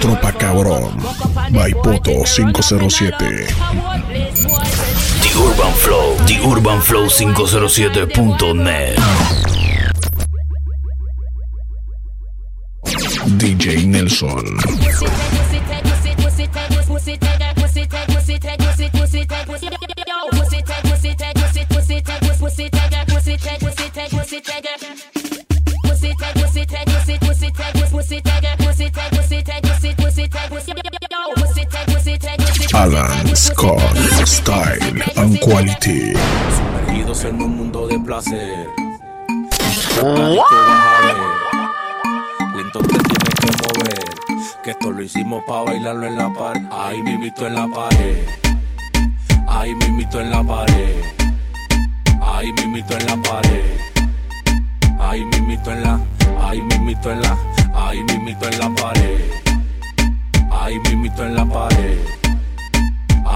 Tropa Cabrón, Baipoto 507. The Urban Flow, The Urban Flow 507.net. DJ Nelson. Alan Scott, Style and Quality. Sumergidos en un mundo de placer. Lento te tienes que mover. Que esto lo hicimos para bailarlo en la pared. Ahí mimito en la pared. Ahí mimito en la pared. Ahí mimito en la pared. Ahí mimito en la. Ahí mimito en la. Ahí mimito en la pared. Ahí mimito en la pared.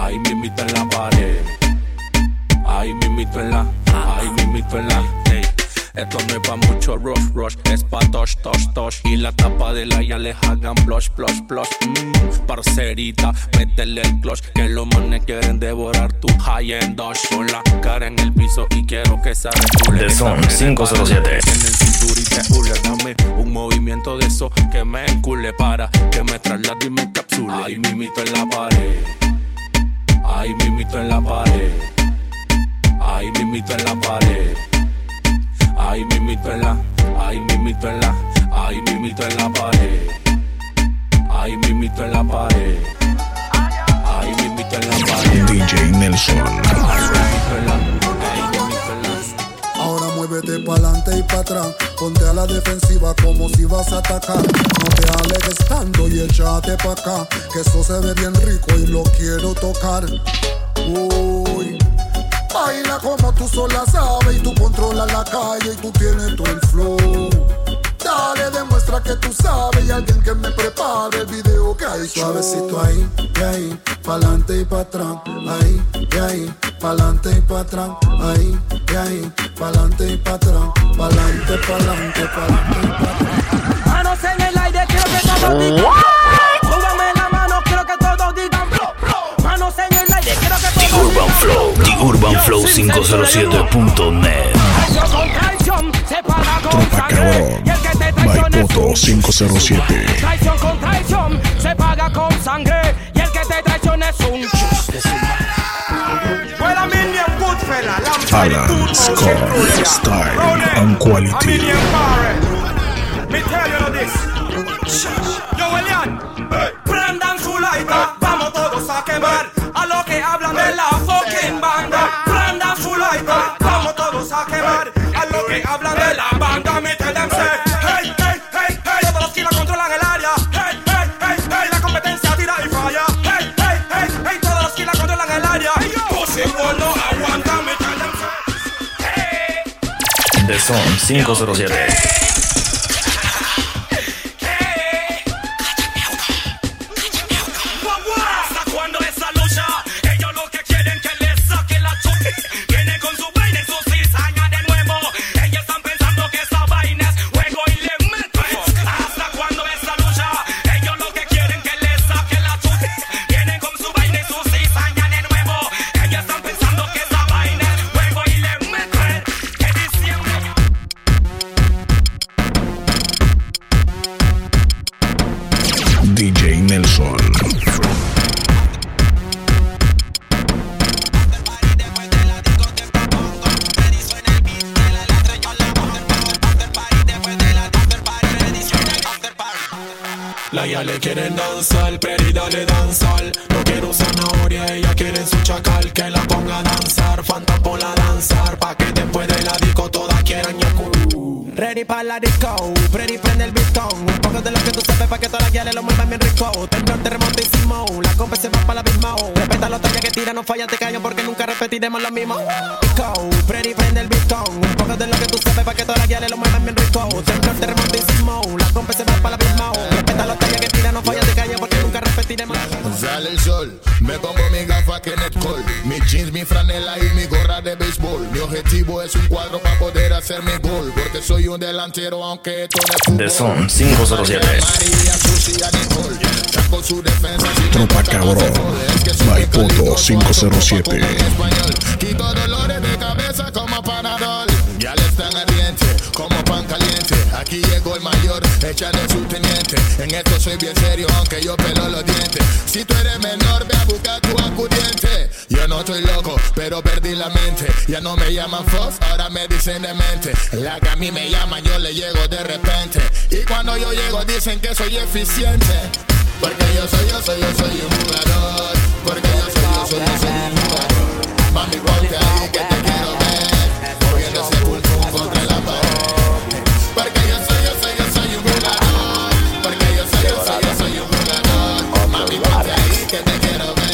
Ahí mimito en la pared. Ahí mimito en la. Ahí mimito en la. Ey, Esto no es pa' mucho rush, rush, es pa' tosh, tosh, tosh. Y la tapa de la ya les hagan blush, blush, blush. Mmm, parcerita, métele el clutch. Que los manes quieren devorar tu high-end Dodge. Con la cara en el piso y quiero que se recule. The nena 507. para En el cinturita hule, dame un movimiento de eso que me encule para que me traslade y me encapsule. Ahí mimito en la pared. Ahí mimito en la pared. Ahí mimito en la pared. Ahí mimito en la, ahí mimito en la, ahí mimito en la pared. Ahí mimito en la pared. Ahí mimito en la pared. DJ Nelson. Ahí mimito en la, ahí muévete pa'lante y para atrás. Ponte a la defensiva como si vas a atacar. No te alejes tanto y échate pa' acá. Que eso se ve bien rico y lo quiero tocar. Uy. Baila como tú sola sabes y tú controlas la calle y tú tienes todo el flow. Dale, demuestra que tú sabes y alguien que me prepare el video que hay Suavecito ahí, y ahí, pa'lante y pa' atrás. Ahí, y ahí, pa'lante y pa' atrás. Ahí, y ahí, pa'lante y pa' atrás. Pa'lante, pa'lante, pa'lante y pa' atrás. Manos en el aire, quiero que todos digan. Súbame la mano, quiero que todos digan. Manos en el aire, quiero que The todos Urban digan. Flow, The Urban Flow 507.net. Traición con traición, se paga con Tropa sangre. Y el que te traiciona es Baipoto un 507. Traición con traición, se paga con sangre. Y el que te traiciona es un million good fella, lamb Alan Scott, Style and A Quality. Zone 507. The Son 507. María, Sucia, Nicole, saco su defensa sin Tropa cabrón. Maipoto calico, 507. Échale su teniente. En esto soy bien serio, aunque yo pelo los dientes. Si tú eres menor, ve a buscar tu acudiente. Yo no estoy loco, pero perdí la mente. Ya no me llaman Fox, ahora me dicen demente. La que a mí me llaman, yo le llego de repente. Y cuando yo llego, dicen que soy eficiente. Porque yo soy, yo soy, yo soy un jugador. Porque yo soy, yo soy, yo soy un jugador. Mami, ponte ahí que te quiero que te quiero ver.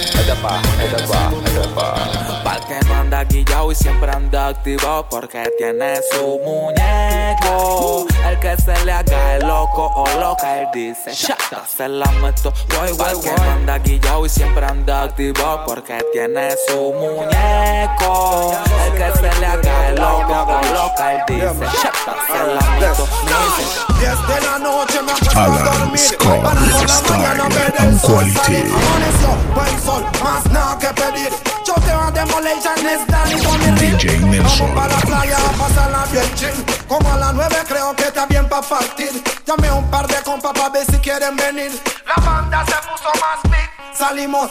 Pa'l que no anda guillao y siempre anda activo porque tiene su muñeco. El que se le haga el loco o loca, él dice, shata, se la meto. Voy, voy, que no anda guillao y siempre anda activo porque tiene su muñeco. El que se le haga el loco o loca, él dice, shata, se la meto. Dice, 10 de la noche me acuesto a Alan dormir. Scott Para por la Style mañana ver and el sol quality. salir. Amaneció, buen sol, más nada que pedir. Yo te voy a demolition, es ring. DJ Nelson. Vamos para la playa a pasarla bien chill. Como a las 9 creo que está bien para partir. Llamé un par de compas para ver si quieren venir. La banda se puso más big. Salimos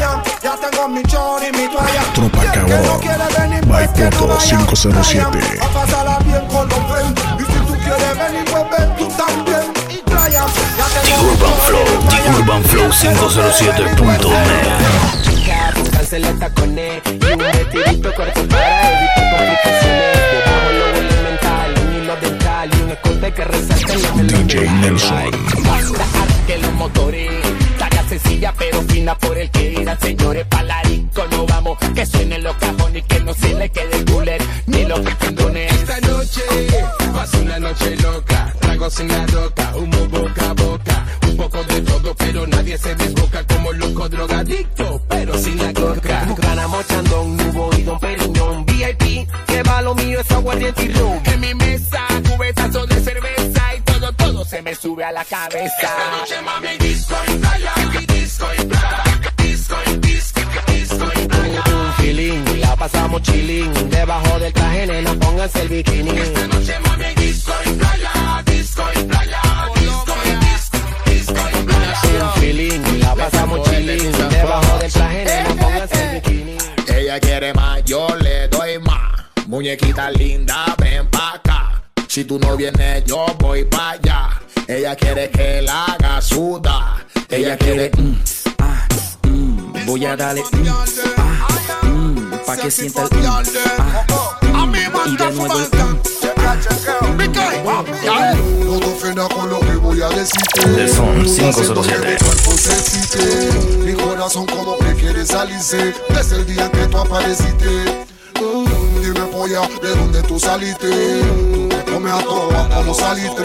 Playa, ya tengo mi chor y mi toalla. Tropa Y el que no cabrón. quiere venir, pues que no Maipoto vaya. 507. Playa, a pasarla bien con los friends. Y si tú quieres venir, pues ven tú también. Y playa, ya The tengo mi Urban Flow, The. Urban Flow 507.net. chica, pónganse la tacones y un vestidito corto para evitar complicaciones. Debajo lo elemental, un hilo dental y un escote que la DJ Nelson. Basta que los motores, tarea sencilla pero fina por el que dirán señores. Palarico no vamos, que suenen los cajones y que no se le quede el cooler ni los pendones. Esta noche pasa una noche loca, tragos en la roca, humo boca a boca, un poco de todo, pero nadie se desboca como loco drogadicto, pero sin la coca. Grana mochandón, nubo y don Periñón VIP, que va lo mío es aguardiente y ron En mi mesa, cubetazo de cerveza y todo, todo se Se me sube a la cabeza Esta noche mami disco y playa, chilling Debajo del traje, nena, pónganse el bikini Esta noche mami disco y playa, disco y playa, disco y disco, disco y playa. Un feeling, la pasamos chilling Debajo del traje, nena, pónganse el bikini Ella quiere más, yo le doy más. Muñequita linda, ven pa' acá. Si tú no vienes, yo voy pa' allá. Ella quiere que la haga sudar. Ella quiere. mm, ah, mm, voy a darle, mm, ah, pa' que sienta el, mm, ah, y de nuevo el, mm. Te ofendas con lo que voy a decirte. The Son Haciendo que 507. mi corazón como que quiere salirse desde el día que tú apareciste. Mm, Dime polla, ¿de dónde tú saliste? Tú te comes a todas como salitre.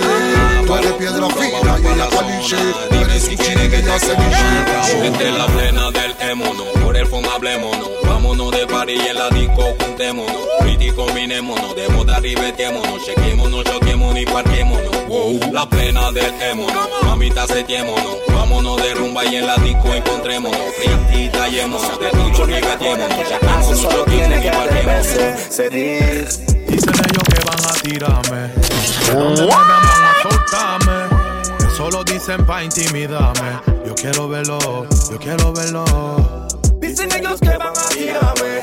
Tú eres piedra fina y ella caliche. Tú eres un chile que ella ceviche. Desde la plena del émono, por el fondo hablémonos. Vámonos de party y en la disco juntémonos. Pretty combinémonos, de moda ribetémonos. Chequémonos, choquémonos y parquémonos. Wow. La plena del émono, mamita setémonos. Vámonos de rumba y en la disco encontrémonos. Pretty tallémonos, de tiro ribetémonos. Chequémonos, choquémonos y parquémonos. Ellos que van a tirarme. Que donde me van a soltarme. Que solo dicen pa' intimidarme. Yo quiero verlo, yo quiero verlo. Dicen ellos que van a tirarme,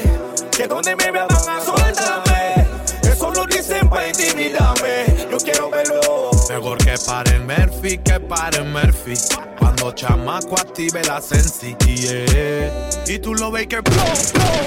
que donde me vean van a soltarme. Eso lo dicen para intimidarme. Yo quiero verlo. Mejor que paren Murphy, que paren Murphy. Cuando chamaco active la sensi, yeah. Y tú lo ves que blow,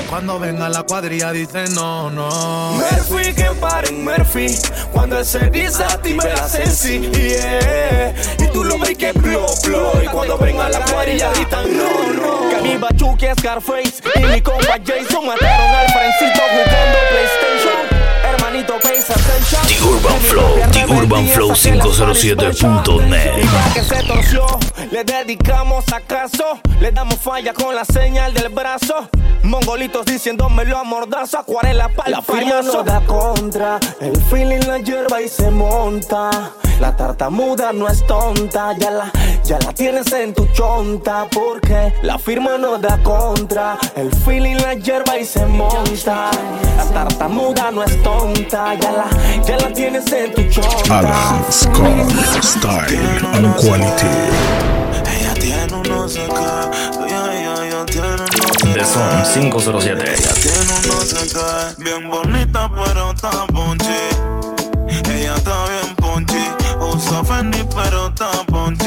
Cuando venga la cuadrilla dice no, no. Murphy, que paren Murphy. Cuando el se active la sensi, yeah. Y tú lo ves que blow, blow. Y cuando venga la cuadrilla dicen no, no. Que mi Bachuki, Scarface y mi compa Jason mataron al frencito jugando PlayStation. Hermanito Ascension. The Urban Flow, The Urban Flow 507.net. Y para que se torció, le dedicamos acaso. Le damos falla con la señal del brazo. Mongolitos diciéndomelo a mordazo, acuarela para La firma no da contra, el feeling la hierba y se monta. La tartamuda no es tonta, ya la, ya la tienes en tu chonta. Porque la firma no da contra, el feeling la hierba y se monta. La tartamuda no es tonta, ya la, ya la tienes en tu chonta. Alan Scott, Style and Quality. Ella tiene unos acá, ella, ella, ella tiene unos The Son 507. Ella tiene unos acá, bien bonita pero está ponchi. Ella está bien ponchi, usa Fendi pero está ponchi.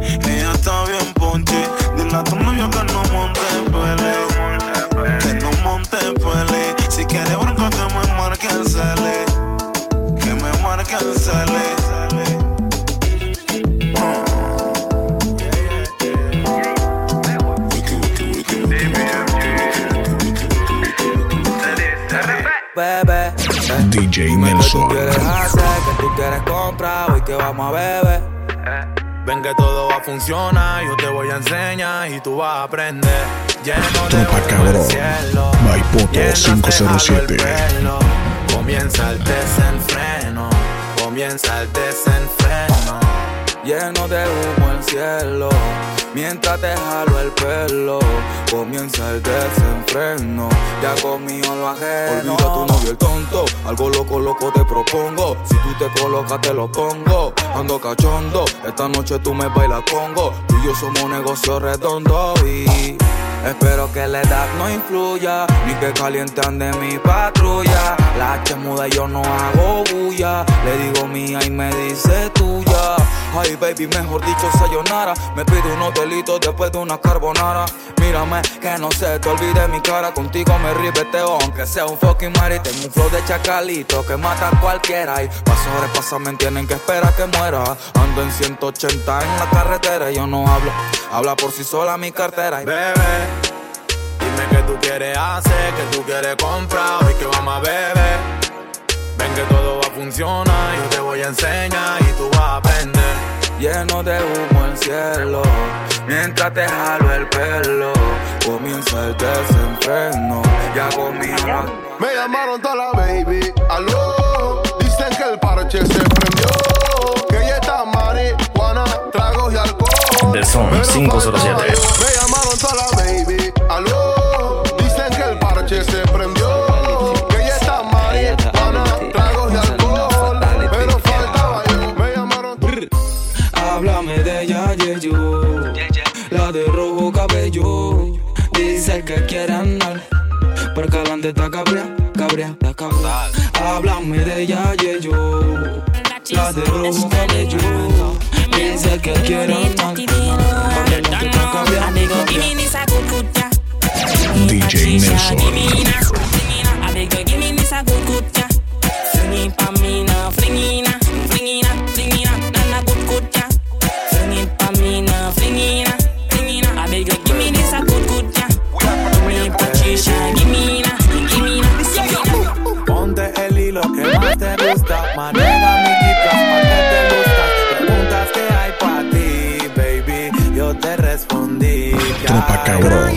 Ella está bien ponchi, dile a tu novio que no monte pele, que no monte pele. Si quiere bronca que me marque el cele, que. Bebé, DJ tú Nelson. quieres hacer, que tú quieres comprar, hoy que vamos a beber. Ven que todo va a funcionar, yo te voy a enseñar y tú vas a aprender. Lleno de Tropa humo cabrón. el cielo, By Poto mientras te 507. jalo el pelo. Comienza el desenfreno, comienza el desenfreno. Lleno de humo el cielo, mientras te jalo el pelo. Comienza el desenfreno, ya conmigo lo ajeno. Olvida tu novio el tonto, algo loco, loco te propongo. Si tú te colocas, te lo pongo. Ando cachondo, esta noche tú me bailas congo. Tú y yo somos negocio redondo y. Espero que la edad no influya, ni que caliente ande mi patrulla. La H muda, yo no hago bulla. Le digo mía y me dice tuya. Ay, baby, mejor dicho, sayonara. Me pide un hotelito después de una carbonara. Mírame, que no se te olvide mi cara. Contigo me ribeteo, aunque sea un fucking mari. Tengo un flow de chacalito que mata a cualquiera. Y pa' sobrepasarme tienen que esperar que muera. Ando en 180 en la carretera y yo no hablo. Habla por sí sola mi cartera. Y Bebé, dime qué tú quieres hacer, qué tú quieres comprar, hoy que vamos a beber. Ven que todo va a funcionar, yo te voy a enseñar y tú vas a aprender. lleno de humo el cielo. Mientras te jalo el pelo, comienza el desenfreno. Ya conmigo. Me llamaron toda la baby, aló. Dicen que el parche se prendió. Que ella está marihuana, tragos y alcohol. The Son Pero 507. faltaba yo. Me llamaron toda la baby, aló. Rojo cabello. Dice que quiere andar. Porque adelante está cabrea, cabrea, está cabrea. Háblame de ella, Yeyo. La de rojo cabello. Dice que quiere andar. Porque adelante está cabrea, cabrea. DJ Nelson. Cabrón.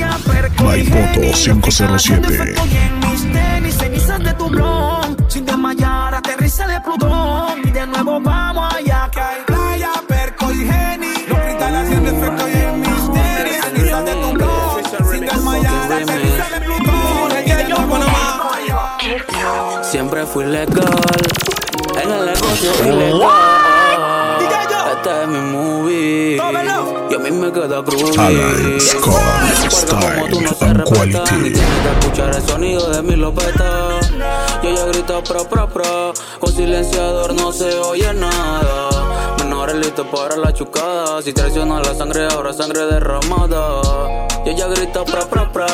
By Poto 507. en mis tenis, cenizas de tu blon. Sin desmayar, aterriza de Plutón. Y de nuevo vamos allá que hay playa, perco y geni. Los cristales haciendo efecto y en mis tenis, cenizas de tu blon. Sin desmayar, aterriza de Plutón. Y de nuevo vamos allá. Siempre fui legal, en el negocio ilegal. Este es mi movie, y a mí me queda groovy. Alan Scott, Porque como tú no Style se and respetas, ni Quality. tienes que escuchar el sonido de mi lopeta. Y ella grita pro, pro, pro. Con silenciador no se oye nada. Menores listos para la chucada. Si traiciona la sangre, ahora sangre derramada. Y ella grita pro, pro, pro.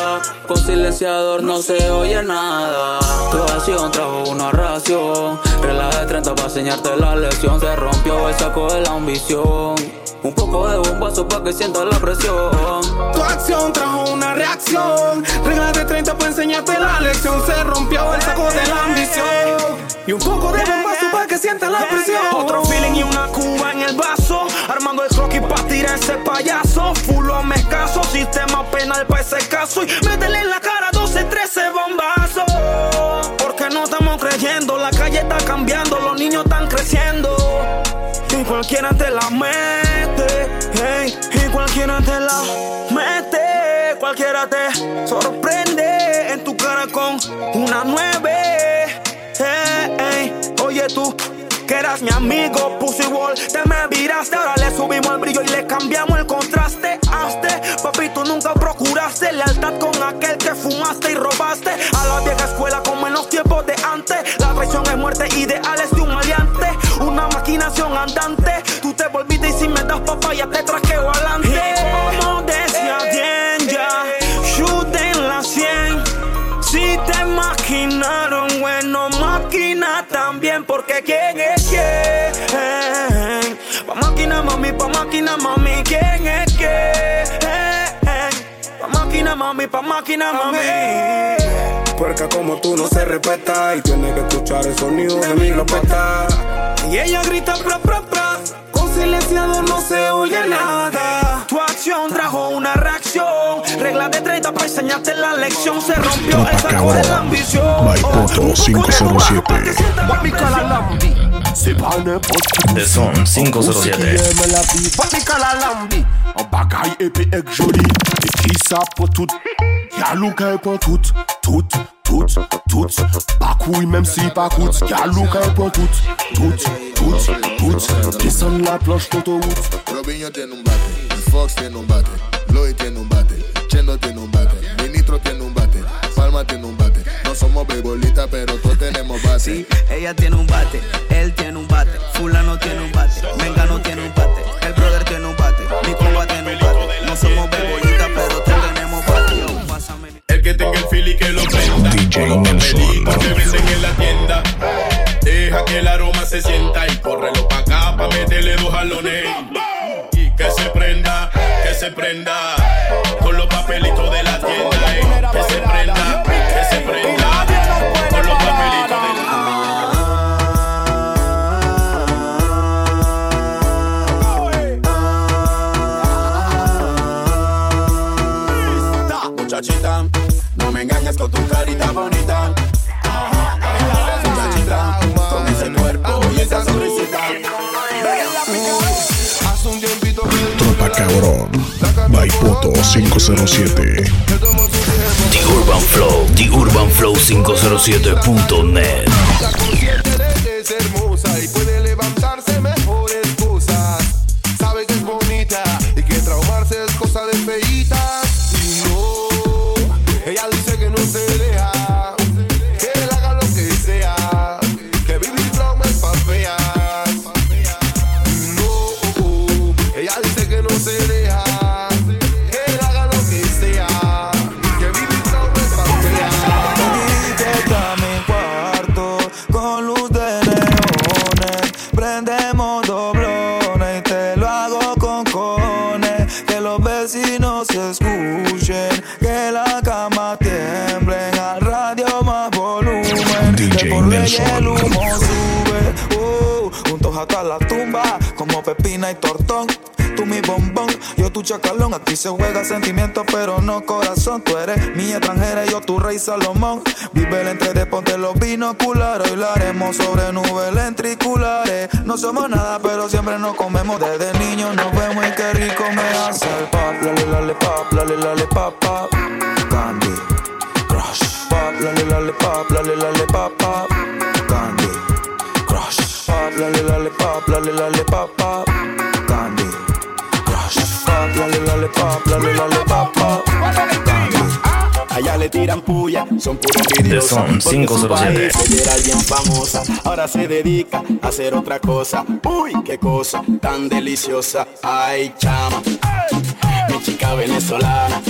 Con silenciador no se oye nada. Tu acción trajo una ración. Regla de 30 para enseñarte la lección. Se rompió el saco de la ambición. Un poco de bombazo para que sientas la presión. Tu acción trajo una reacción. Reglas de 30 para enseñarte la lección. Se rompió el saco de la ambición. Y un poco de bombazo para que sientas la presión. Otro feeling y una cuba en el vaso. Armando el croquis para tirar ese payaso. Fulo me escaso. Sistema penal para ese caso. Y métele en la cara 12, 13 bombazos. Porque no estamos creyendo. La calle está cambiando. Los niños están creciendo. Y cualquiera te la mete, la mete, cualquiera te sorprende en tu cara con una nueve. Hey, oye tú, que eras mi amigo, Pussy Wall, te me viraste, ahora le subimos el brillo y le cambiamos el contraste. Hazte, papi, tú nunca procuraste lealtad con aquel que fumaste y robaste. A la vieja escuela como en los tiempos de antes, la traición es muerte, ideales de un maleante, una maquinación andante. Tú te volviste y si me das papaya te traqueo adelante. Porque quién es quién. Pa' máquina, mami, pa' máquina, mami, quién es quién. Pa' máquina, mami, pa' máquina, mami. Puerca como tú no se respeta y tiene que escuchar el sonido de mi glopeta. Y ella grita pra pra pra, con silenciado no se oye nada. Tu acción trajo una reacción, regla de 30 para enseñarte la lección. Se rompió el saco de la ambición. Maipoto 507. C'est pas n'importe qui. The Son 507. aime la vie. Pas les calambi. En bagaille épée et joli. Et qui ça pour tout. Y'a louka pour tout. Tout, tout, tout. Pas couille même si pas coûte. Y'a louka pour tout. Tout, tout, tout. Descends la planche d'autoroute. Robinho tiene un bate, Fox tiene un bate, Lloyd tiene un bate, Chendo tiene un bate, Ministro tiene un bate, Palma tiene un bate. No somos beisbolistas, pero todos tenemos bate. Sí, ella tiene un bate, él tiene un bate, fulano tiene un bate, Mengano tiene un bate, el brother tiene un bate, mi compa tiene un bate. No somos beisbolistas, pero todos tenemos bate. Yo, pásame mi- El que tenga el feel y que lo prenda. DJ papelitos que en la tienda. Deja que el aroma se sienta y córrelo pa' acá pa' meterle dos jalones. Se prenda. Con los papelitos de la tienda. eh. Que se prenda, que se prenda. Con los papelitos de la Muchachita, no me engañes con tu carita bonita. Cabrón. Maipoto 507. The Urban Flow, The Urban Flow 507.net. chacalón. Aquí se juega sentimiento, pero no corazón. Tú eres mi extranjera y yo tu rey Salomón. Vive el entre de ponte los binoculares. Hoy haremos sobre nubes lentriculares. No somos nada, pero siempre nos comemos. Desde niños nos vemos y qué rico me hace el pop. Lale, lale, pop, lale, lale, pop, pop. Candy Crush. Pop, lale, lale, pop, lale, lale, pop, pop. Candy Crush. Pop, lale, pop, lale, lale, pop, pop. Candy Crush. Pop, lale, lale, pop, lale, lale, pop, pop. Candy A ella le tiran puya, son puro The envidiosos. Son porque su 507. país ella era bien famosa, ahora se dedica a hacer otra cosa. Uy, qué cosa tan deliciosa. Ay, chama, mi chica venezolana.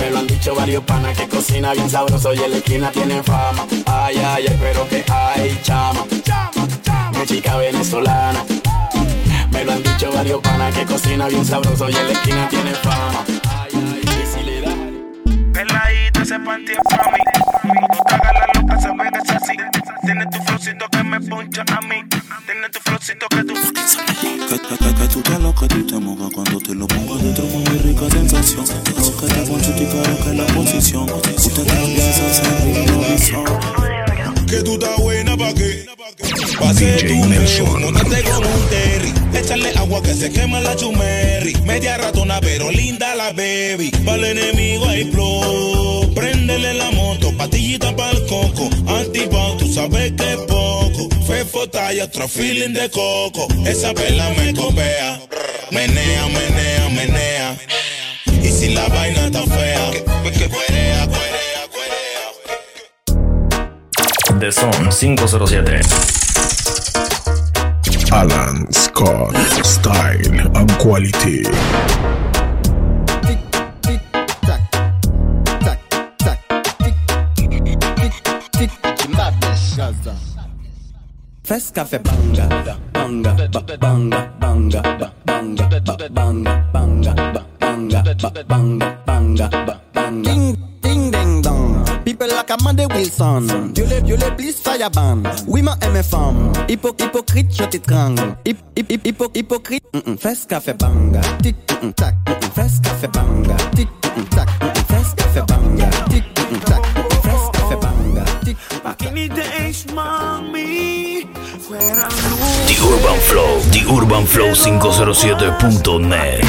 Me lo han dicho varios panas que cocina bien sabroso y en la esquina tienen fama. Ay, ay, ay, pero que ay, chama. Mi chica venezolana. Me lo han dicho varios panas que cocina bien sabroso y en la esquina tienen fama. Ay, ay, y si le da. Peladita, ese panty es pa' mí. No te hagas la loca, se ve que es así. Tienes tu flowcito que me poncha a mí. Tienes tu flowcito que tú. Que, que, que, que tú te lo que tú te mojas cuando te lo pongo dentro, muy rica sensación. Creo que te poncho y claro que la posición. Tú te cambias a hacer improvisación. Que tú estás buena pa' qué. DJ Nelson. Móntate como un terry. Échale agua que se quema la chumerri. Media ratona, pero linda la baby. Para el enemigo hay flow. Préndele la moto, patillita para el coco. Antipao, tú sabes que es poco. Fefo talla, otro feeling de coco. Esa vela me copea. Menea, menea, menea. Y si la vaina está fea, que cuerea, cuerea, cuerea. The Son 507. Alan Scott. Style and quality. Fes café banga, banga, ba- banga, banga, ba- banga, ba- banga, banga, ba- banga, ba- banga, banga, ba- banga. People like Amanda Wilson. Dieu les, les please fire ban. Oui, ma aime femme. Hypo, hypocrite, je t'étrangle. Hip, hip, hip, hypo, hypocrite. Mm -mm. Café banga. Tic, mm -mm, tac. Mm -mm. Café banga. Tic, mm -mm, tac. Mm -mm. Fes café banga. Tic, mm -mm, tac. Mm -mm. Fes café banga. Tic, tac. De Ace Mami. Fuera The Urban Flow. The Urban Flow 507.net.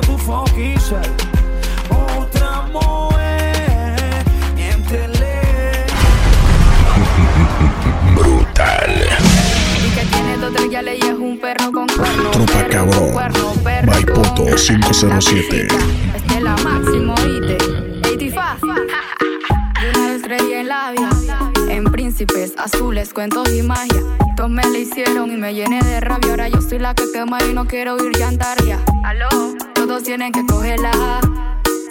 tu fucking ser. Otra mujer, miéntele. Brutal. Y que tiene dos tres yales y es un perro con cuerno. Tropa perro cabrón. con cuerno, perro Baipoto con- 507. Este es la máximo, oíste. 85. De una estrella en la vida. En príncipes azules, cuentos y magia. Todos me la hicieron y me llené de rabia. Ahora yo soy la que quema y no quiero ir llantaria. Aló, todos tienen que cogerla.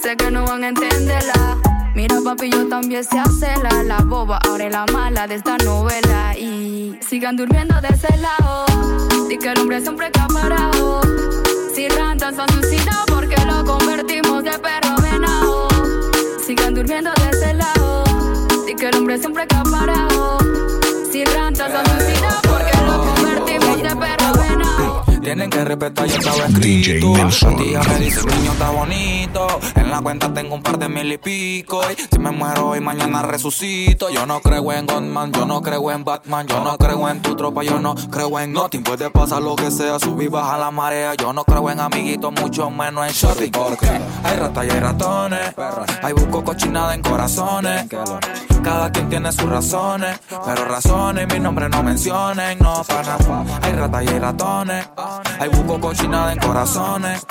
Sé que no van a entenderla. Mira, papi, yo también sé hacerla. La boba, ahora es la mala de esta novela. Y sigan durmiendo de ese lado. Di que el hombre siempre acaparado. Si rantan son suicidados porque lo convertimos de perro venado. Sigan durmiendo de ese lado. Di que el hombre siempre acaparado. Si rantan son suicidados porque Tienen que respetar, yo estaba DJ escrito. La tía me dice, el niño está bonito. En la cuenta tengo un par de mil y pico. Y si me muero hoy, mañana resucito. Yo no creo en Godman, yo no creo en Batman. Yo no creo en tu tropa, yo no creo en nothing. Puede pasar lo que sea, subir, baja la marea. Yo no creo en amiguitos, mucho menos en shorty. Porque hay ratas y hay ratones. Hay busco cochinada en corazones. Cada quien tiene sus razones. Pero razones, mi nombre no mencionen. No, pana. Hay ratas y hay ratones. Hay busco cochinada en corazones.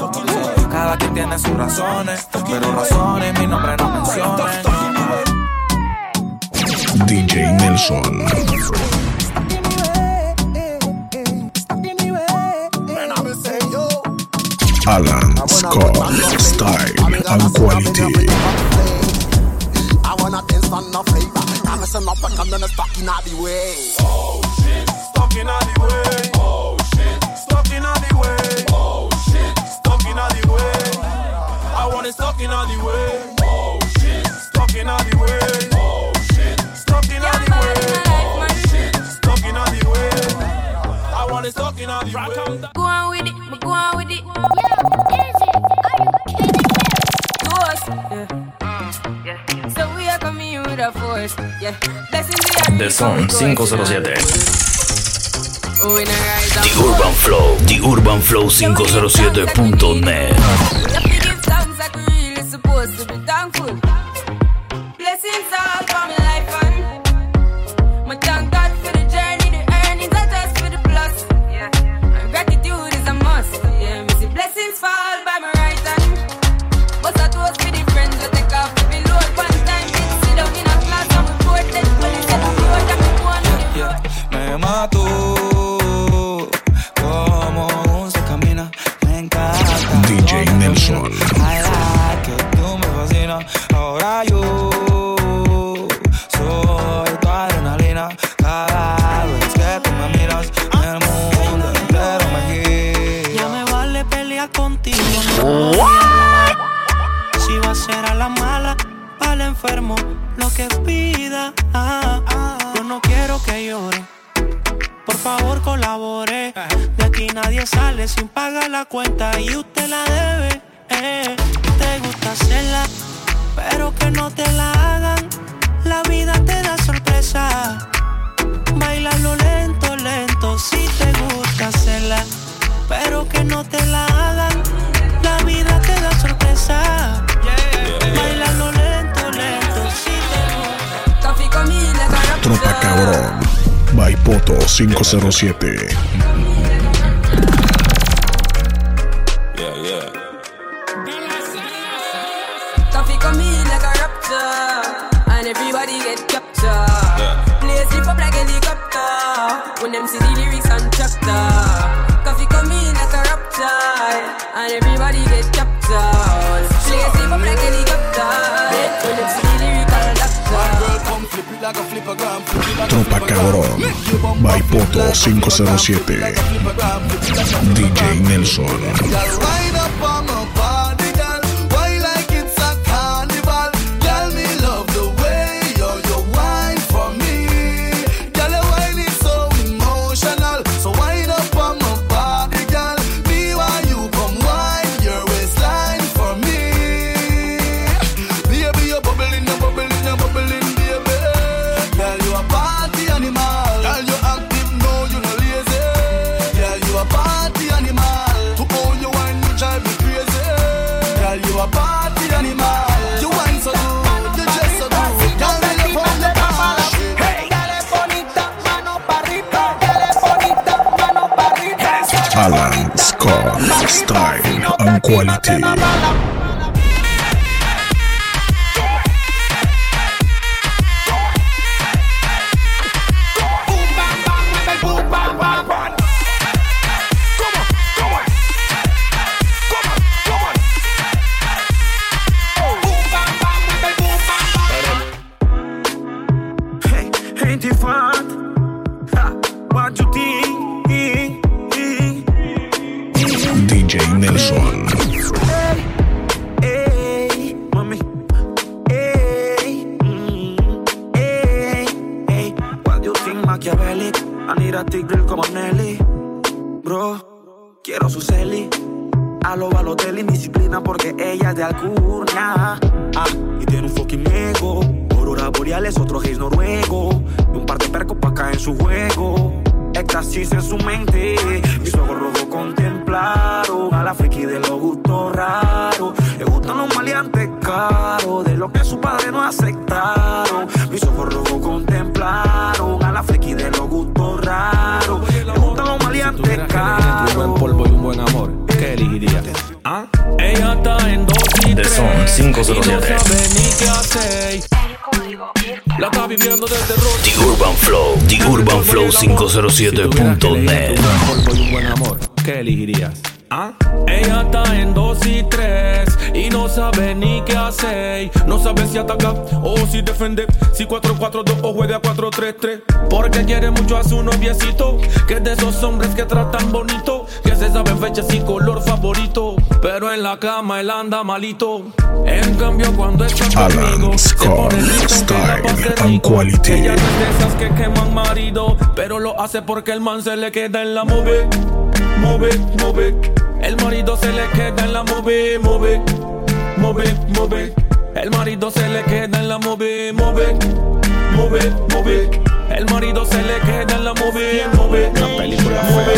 Cada quien tiene sus razones. Pero razones, mi nombre no mencionen. DJ Nelson. Alan Scott. Style and quality. I wanna dance no favor. I'm a son of a come and stuck in all the way. Oh shit, stuck in all the way. Oh shit, stuck in all the way. Oh shit, stuck in all the way. I want it stuck in all the way. Oh shit, stuck in all the way. Oh shit, stuck in all the way. Oh shit, stuck in all the way. I want it stuck in all the way. Go on with it, go on with it. Yeah. The Zone 507. The Urban Flow, The Urban Flow 507.net. Blessings diría. ¿Ah? Ella está en 2 y 3. Son 507. La está viviendo desde Roche. The Urban Flow, The Urban Flow 507.net. Si un buen amor, ¿qué elegirías? ¿Ah? Ella está en 2 y 3 y no sabe ni qué hacer. No sabe si atacar o si defender. Si 4-4-2 o juega 4-3-3. Porque quiere mucho a su noviecito. Que es de esos hombres que tratan bonito. Que se sabe fechas y color favorito. Pero en la cama él anda malito. En cambio, cuando está conmigo, se pone style and quality. Ella no es de esas que queman marido. Pero lo hace porque el man se le queda en la movie. Move, move. El marido se le queda en la move, move. Move, move. El marido se le queda en la move, move. Move, move. El marido se le queda en la move, move. La película fue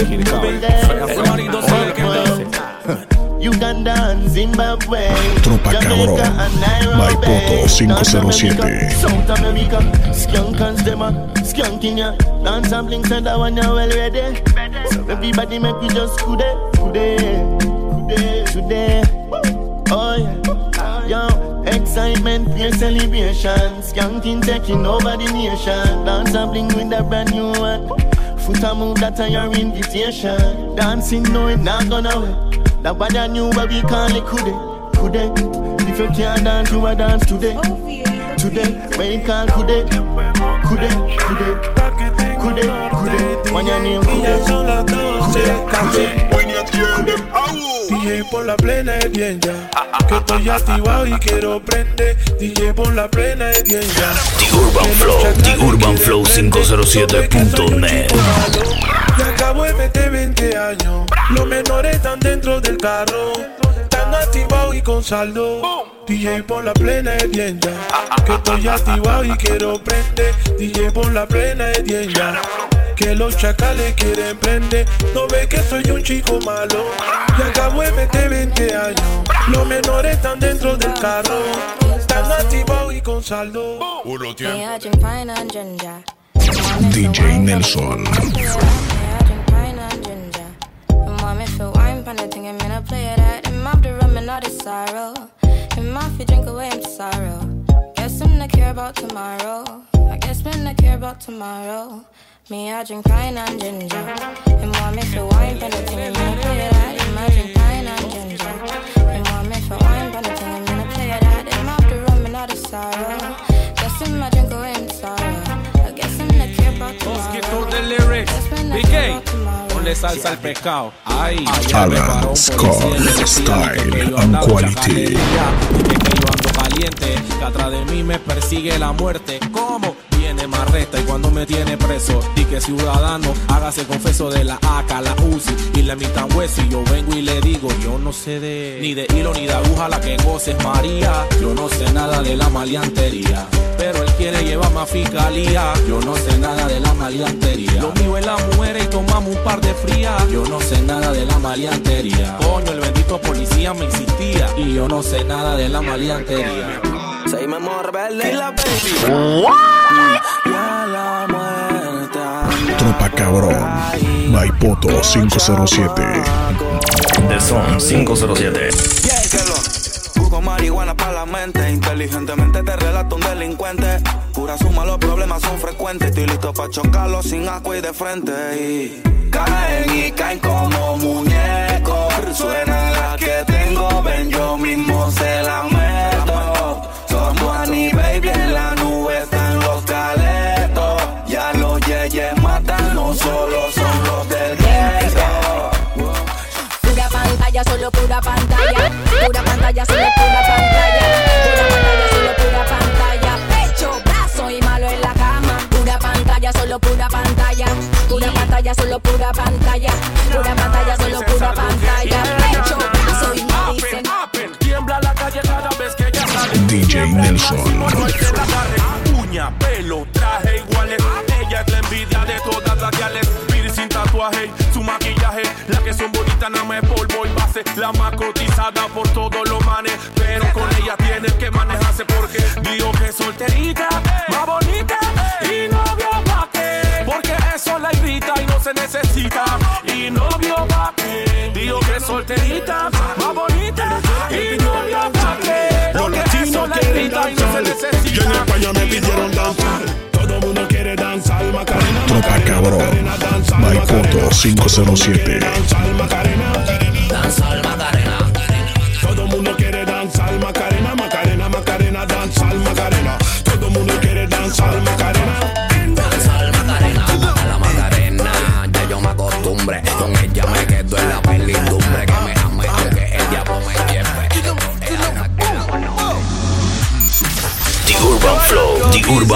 El marido se le queda Uganda and Zimbabwe. Tropa Cabrón. Jamaica and Nairobi. Maipoto 507. South America, skunk and stemmer, skunk in ya. Dance and blink said that one you well ready. So everybody make we just kude, kude, kude, today. Oh yeah, yo, excitement, peer celebration. Skanking taking over the nation. Dance and with a brand new one. Foot a move that are your invitation. Dancing no it not gonna wait. That what I knew what we call it kude, kude. If you can't dance, you a dance today. Today, when you call kude, kude, kude, kude, kude. When your name kude, kude, kude. DJ por la plena es bien ya. Que estoy activado y quiero prender. DJ por la plena es bien ya. The Urban Flow, The Urban Flow 507.net. Ya acabo de meter 20 años. Los menores están dentro del carro. Están activados y con saldo. DJ por la plena es bien ya. Que estoy activado y quiero prender. DJ por la plena es bien ya. Que los chacales quieren prender. No ve que soy un chico malo. Y acabo de meter 20 años. Los menores están dentro del carro. Están activados y con saldo. Puro ginger. DJ Nelson. wine and ginger. Remind me for wine, pan the thing, I'm gonna play it out. And after rum and all the sorrow. And my feet drink away in sorrow. Guess I'm not care about tomorrow. I guess men not care about tomorrow. Me, I drink pine and ginger. And want me for wine, pan the thing, I'm gonna play it that. And I drink pine and ginger. And want me for wine, pan the thing, I'm gonna play it out. And after rum and all the sorrow. Guess I'm not drink away in sorrow. Mosquito de lyrics. BK, ponle salsa al pescado. Ay, Alan Scott. Style and quality. Ando caliente, que atrás de mí me persigue la muerte. ¿Cómo? Viene más resta y cuando me tiene preso. Di que ciudadano, hágase confeso de la AK, la UCI y la mitad hueso. Y yo vengo y le digo, yo no sé de ni de hilo ni de aguja la que goces María. Yo no sé nada de la maleantería. Pero él quiere llevarme a fiscalía. Yo no sé nada de la maleantería. Lo mío es la mujer y tomamos un par de frías. Yo no sé nada maleantería. Coño, el bendito policía me insistía. Y yo no sé nada de la maleantería. Seguimos rebelde y la baby. Tropa Cabrón. Maipoto 507. The Son 507. Yeah, que lo Busco marihuana para la mente. Inteligentemente te relato un delincuente. Suma, los problemas son frecuentes. Estoy listo para chocarlos sin agua y de frente. Y caen y caen como muñecos. Suena la que tengo, ven, yo mismo se la meto. Somos Annie Baby en la nube, están los caletos. Ya los yeyes matan, no solo son los del gueto. Pura pantalla, solo pura pantalla. Pura pantalla, solo pura pantalla. Pantalla, solo pura pantalla. Pura pantalla, solo pura pantalla. Pecho, brazo y malo dicen. Tiembla la calle cada vez que ella sale. DJ Nelson. No hay que la agarre. Uña, pelo, traje iguales. Ella es la envidia de todas las gales. Sin tatuaje, su maquillaje. La que son bonitas, nada más es polvo y base. La más cotizada por todos los manes. Pero con ella tienes que manejarse porque digo que es solterita, se necesita. Y novio pa' qué. Digo que es solterita, más bonita. Y novio pa' qué. Porque eso la irrita y no se necesita. Yo en España me pidieron danzar. Todo el mundo quiere danzar, Macarena. Tropa Cabrón. Maipoto 507.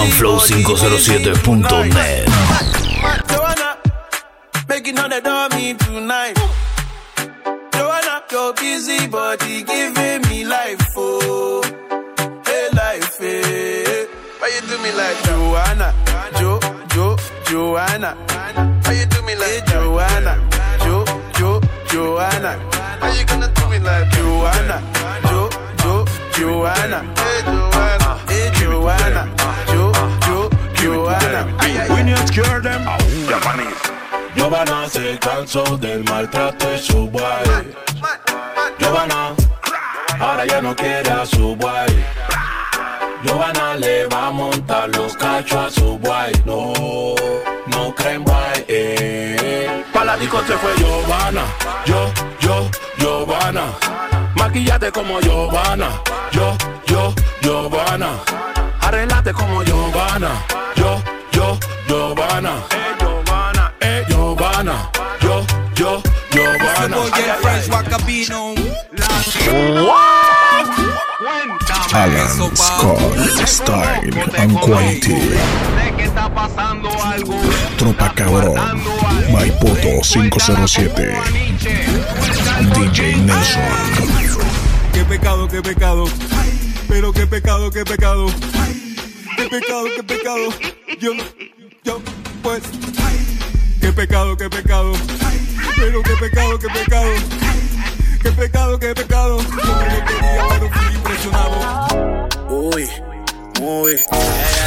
urbanflow507.net como Giovanna. Yo, yo, Giovanna. Arreglate como Giovanna. Yo, yo, Giovanna. Eh, Giovanna, eh, Giovanna. Yo, yo, Giovanna. Alan Scott, Style and Quality. Tropa Cabrón, Maipoto 507. DJ Nelson. Pecado, qué pecado. Pero qué pecado, qué pecado. Qué pecado, qué pecado. Yo, yo, pues. Qué pecado, qué pecado. Pero qué pecado, qué pecado. Qué pecado, qué pecado. Yo no quería, pero fui impresionado. Uy, muy.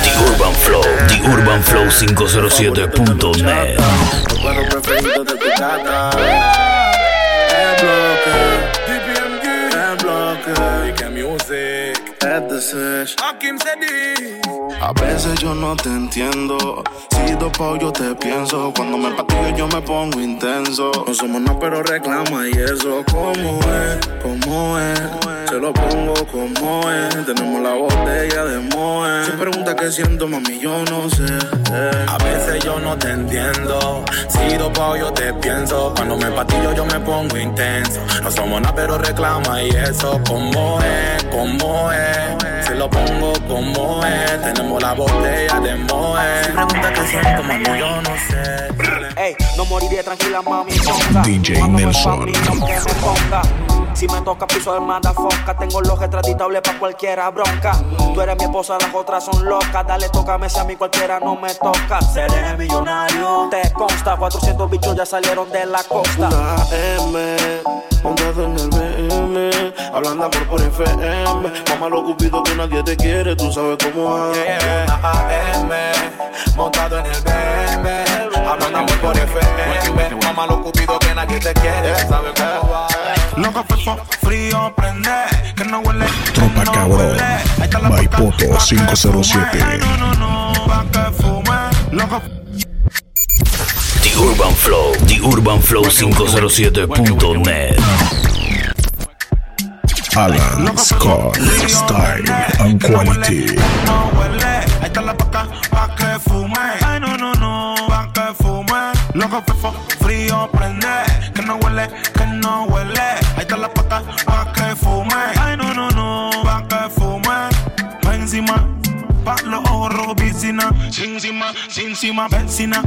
The Urban Flow, The Urban Flow 507.net. like music. Sesh. A veces yo no te entiendo. Si dopo yo te pienso. Cuando me patillo yo me pongo intenso. No somos nada, pero reclama y eso. ¿Cómo es? ¿Cómo es? Se lo pongo como es. Tenemos la botella de Moe. Si pregunta qué siento, mami, yo no sé. Eh. A veces yo no te entiendo. Si dopo yo te pienso. Cuando me patillo yo me pongo intenso. No somos nada, pero reclama y eso. ¿Cómo es? ¿Cómo es? Se lo pongo como es. Tenemos la botella de Moe. Si pregunta qué siento, mami, yo no sé. Ey, no moriré tranquila, mami. ponga. DJ Nelson. pa' mí, no que me ponga. Si me toca piso de manda foca, tengo los extraditables pa' cualquiera bronca. Tú eres mi esposa, las otras son locas. Dale, tócame si a mí cualquiera no me toca. Seré millonario. Te consta, 400 bichos ya salieron de la costa. Una M, montado en el BM, hablando amor por FM. Mamá lo cupido que nadie te quiere, tú sabes cómo es. AM, montado en el BM, hablando amor por FM. Mamá lo cupido que nadie te quiere, ¿sabes cómo va? Loco fefo, frío, prende, que no huele. Tropa Cabrón, Maipoto 507. Pa' que fume, loco. The Urban Flow, The Urban Flow 507.net. Alan Scott, Style and Quality. Loco fefo, frío, prende, que no huele, que no huele. Ahí está la paca, pa' que fume. Ay, no, no, no, pa' que fume. Pa' encima, pa' los ojos rojos, piscina. Sin encima, sin encima, vecina.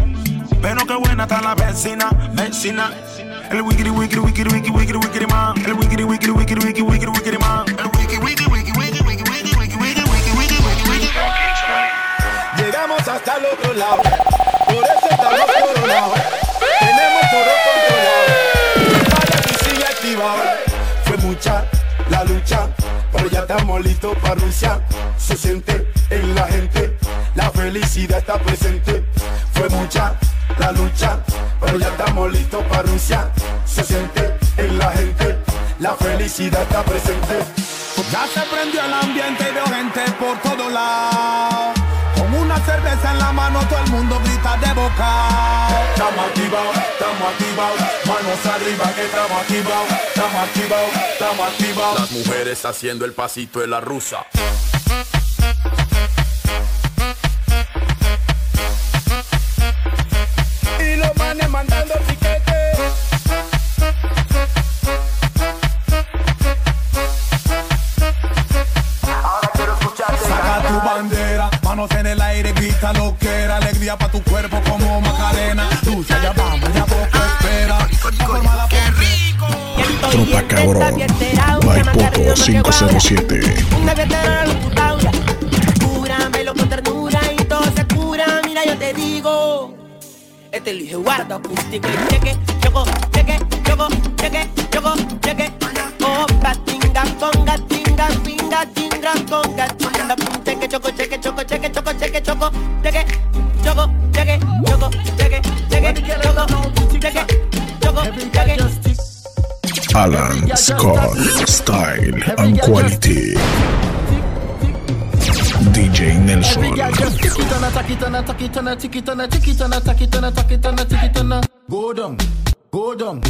Pero qué buena está la vecina, vecina. El wikiri wikiri wikiri wikiri wikiri wikiri man. El wikiri wikiri wikiri wikiri wikiri wikiri man. El wiki wiki wiki wiki wiki wiki wiki wiki wiki wiki wiki wiki Llegamos hasta el otro lado, Tenemos todo controlado. Vaya. Fue mucha la lucha, pero ya estamos listos para Rusia. Se siente en la gente, la felicidad está presente. Fue mucha la lucha, pero ya estamos listos para Rusia. Se siente en la gente, la felicidad está presente. Ya se prendió el ambiente y veo gente por todos lados. Con una cerveza en la mano todo el mundo grita de boca. Estamos activados, estamos activados, manos arriba que estamos activados, estamos activados, estamos activados. Las mujeres haciendo el pasito de la rusa. Y los manes mandando piquete. Saca tu bandera, manos en el aire, grita lo que era alegría para tu cuerpo como Macarena. Lucha, ya vamos, ya poco espera. Forma la Tropa Cabrón, Maipoto 507. Una veterana locutao ya. Cúramelo con ternura y todo se cura. Mira, yo te digo. Este lo dije guarda acústico y cheque, choco, cheque, choco, cheque, choco, cheque. Oh, batinga, anda pum, cheque, choco, cheque, choco, cheque, choco, cheque, choco, cheque, choco, cheque, choco, cheque, cheque, choco, cheque, choco, cheque. Alan Scott, style and quality. DJ Nelson. Go down, go down,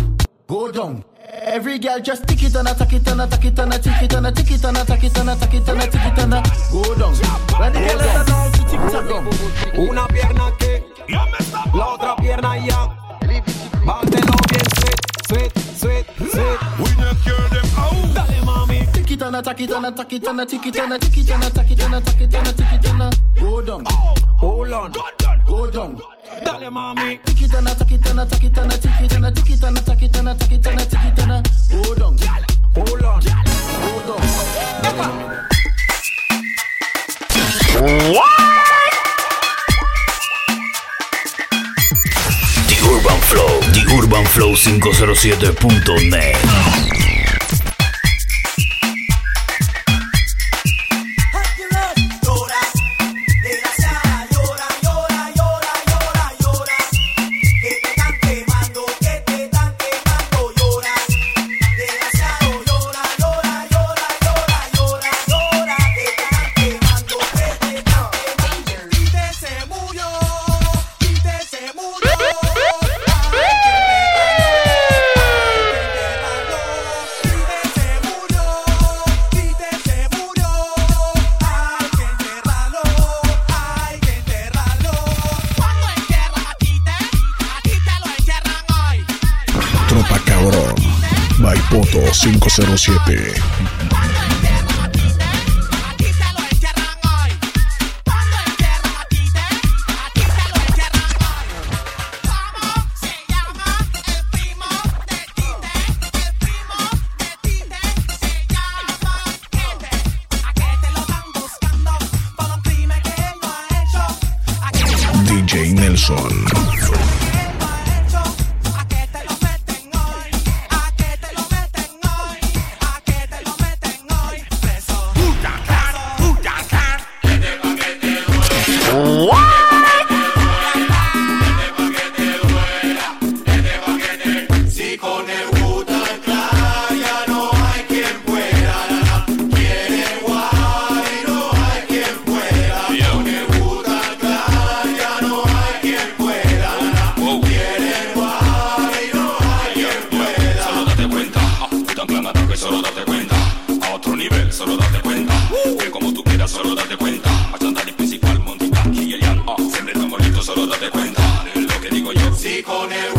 go down. Every girl just tick it and a tack it and a tack it and a tick it and a tick it and a tack it and a tack it and a tick it and a go down. When the girl let down to tick tock. Una pierna que, la otra pierna ya. Bátelo bien sweet, sweet, sweet, sweet. Dale mami. Tick it and a tack it and a tack it and a it and a it and a it and a it and a it and go down. Hold on, go down. Dale mami. Tick it and a tack it and a it and a it and a it and a it and a it and a it and go down. Hold on, go down. The Urban Flow, The Urban Flow 507.net. 507. Solo date cuenta. De lo que digo yo. Si con el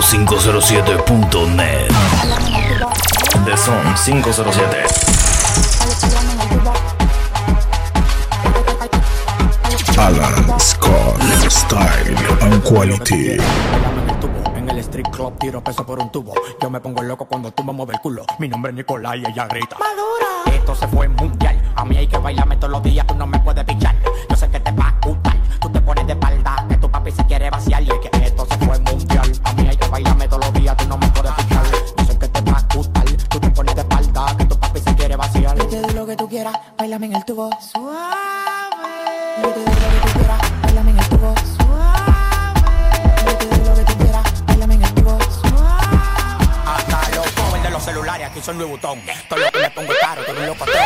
flow507.net. The Son 507. Alan Scott Style and Quality. street club tiro peso por un tubo. Yo me pongo loco cuando tú me mueves el culo. Mi nombre es Nicolás y ella grita. Madura. Esto se fue mundial. A mí hay que bailarme todos los días, tú no me puedes pillar. Tubo. Suave. Yo te doy lo que tú quieras, bailame en el tubo. Suave. Yo te doy lo que tú quieras, bailame en el tubo. Hasta los jóvenes de los celulares, aquí son Louis Vuitton. Todo lo que me pongo caro, todo un loco. Se Vuitton.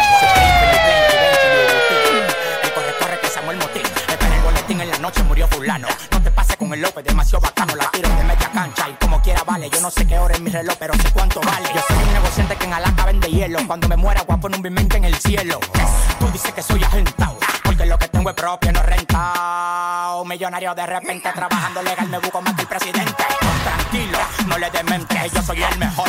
El corre, corre, que Samuel Motín. Espera el boletín en la noche, murió fulano. No te pases con el López, demasiado bacano. La tiro de media cancha y como quiera vale. Yo no sé qué hora es mi reloj, pero sé cuánto vale. Yo soy un negociante que en Alaska vende hielo. Cuando me muera, guapo en un bimente en el cielo. Tú dices que soy agentado, porque lo que tengo es propio, no rentado. Millonario de repente, trabajando legal, me busco más que el presidente. Tranquilo, no le demente, yo soy el mejor,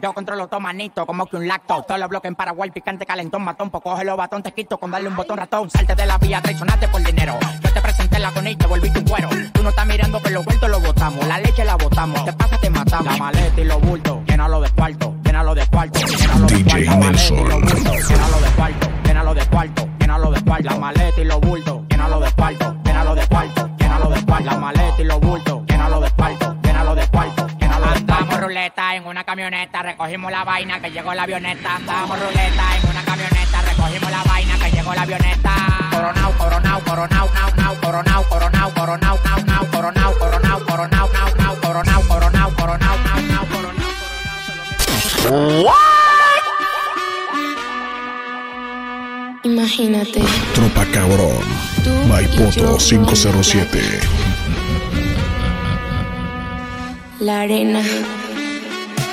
Yo controlo todo manito como que un lacto. Todos los bloques en Paraguay, picante, calentón, matón. Pues coge los batón, te quito con darle un botón ratón. Salte de la vía, traicionaste por dinero. Yo te presenté la con y te volviste un cuero. Tú no estás mirando que los vueltos los botamos. La leche la botamos. Te pasa, te matamos. La maleta y los bultos, llénalo de cuarto. Llénalo de cuarto. Llénalo de DJ cuarto. Nelson. Llénalo de cuarto. Llénalo de cuarto. Llénalo de cuarto. La maleta y los bultos, llénalo de cuarto. Llénalo de cuarto. Llénalo de cuarto. La maleta y los bultos, ruleta en una camioneta, recogimos la vaina que llegó la avioneta. Andamos ruleta en una camioneta, recogimos la vaina que llegó la avioneta. Coronao, coronao, coronao, nao, nao, coronao, coronao, coronao, nao, nao, coronao, coronao, coronao, nao, nao, coronao, coronao, coronao, nao, nao, coronao. Imagínate. Tropa Cabrón. Maipoto 507. La arena,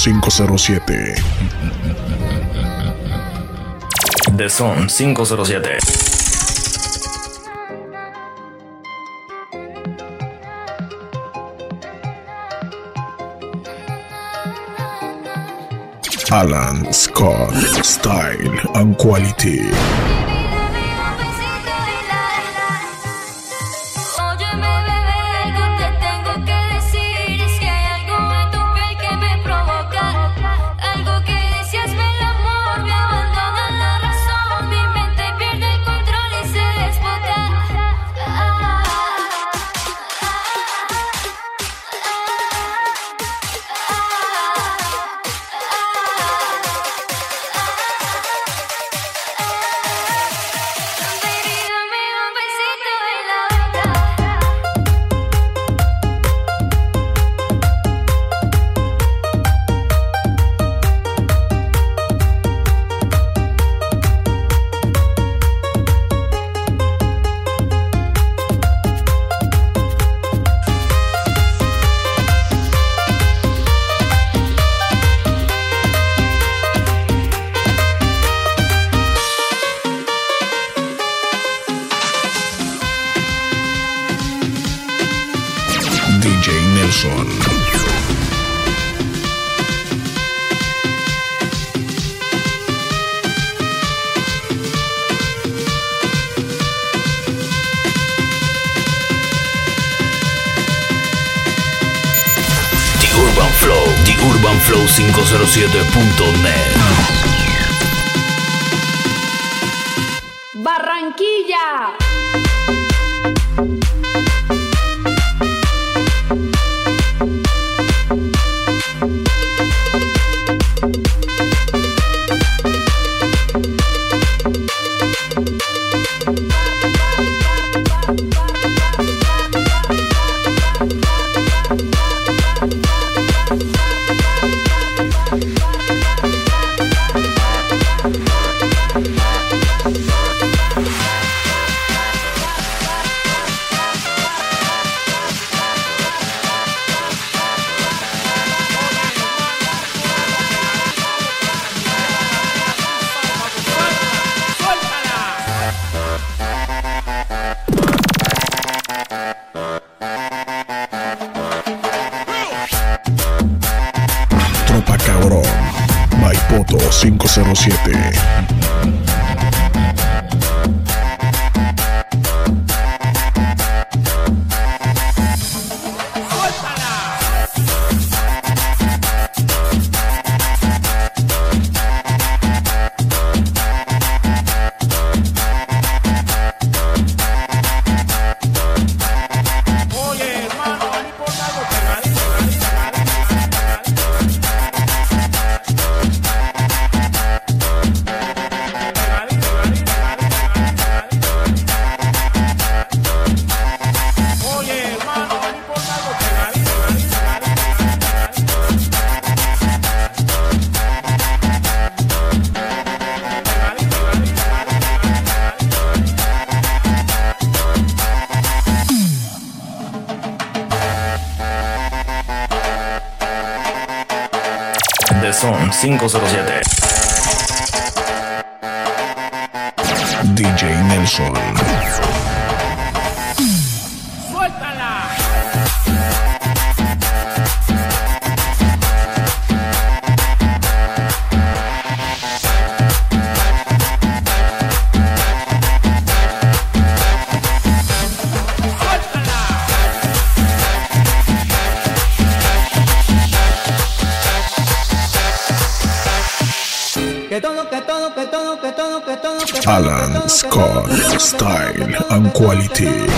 507. The Son 507. Alan Scott, style and quality. 007.net. qualité.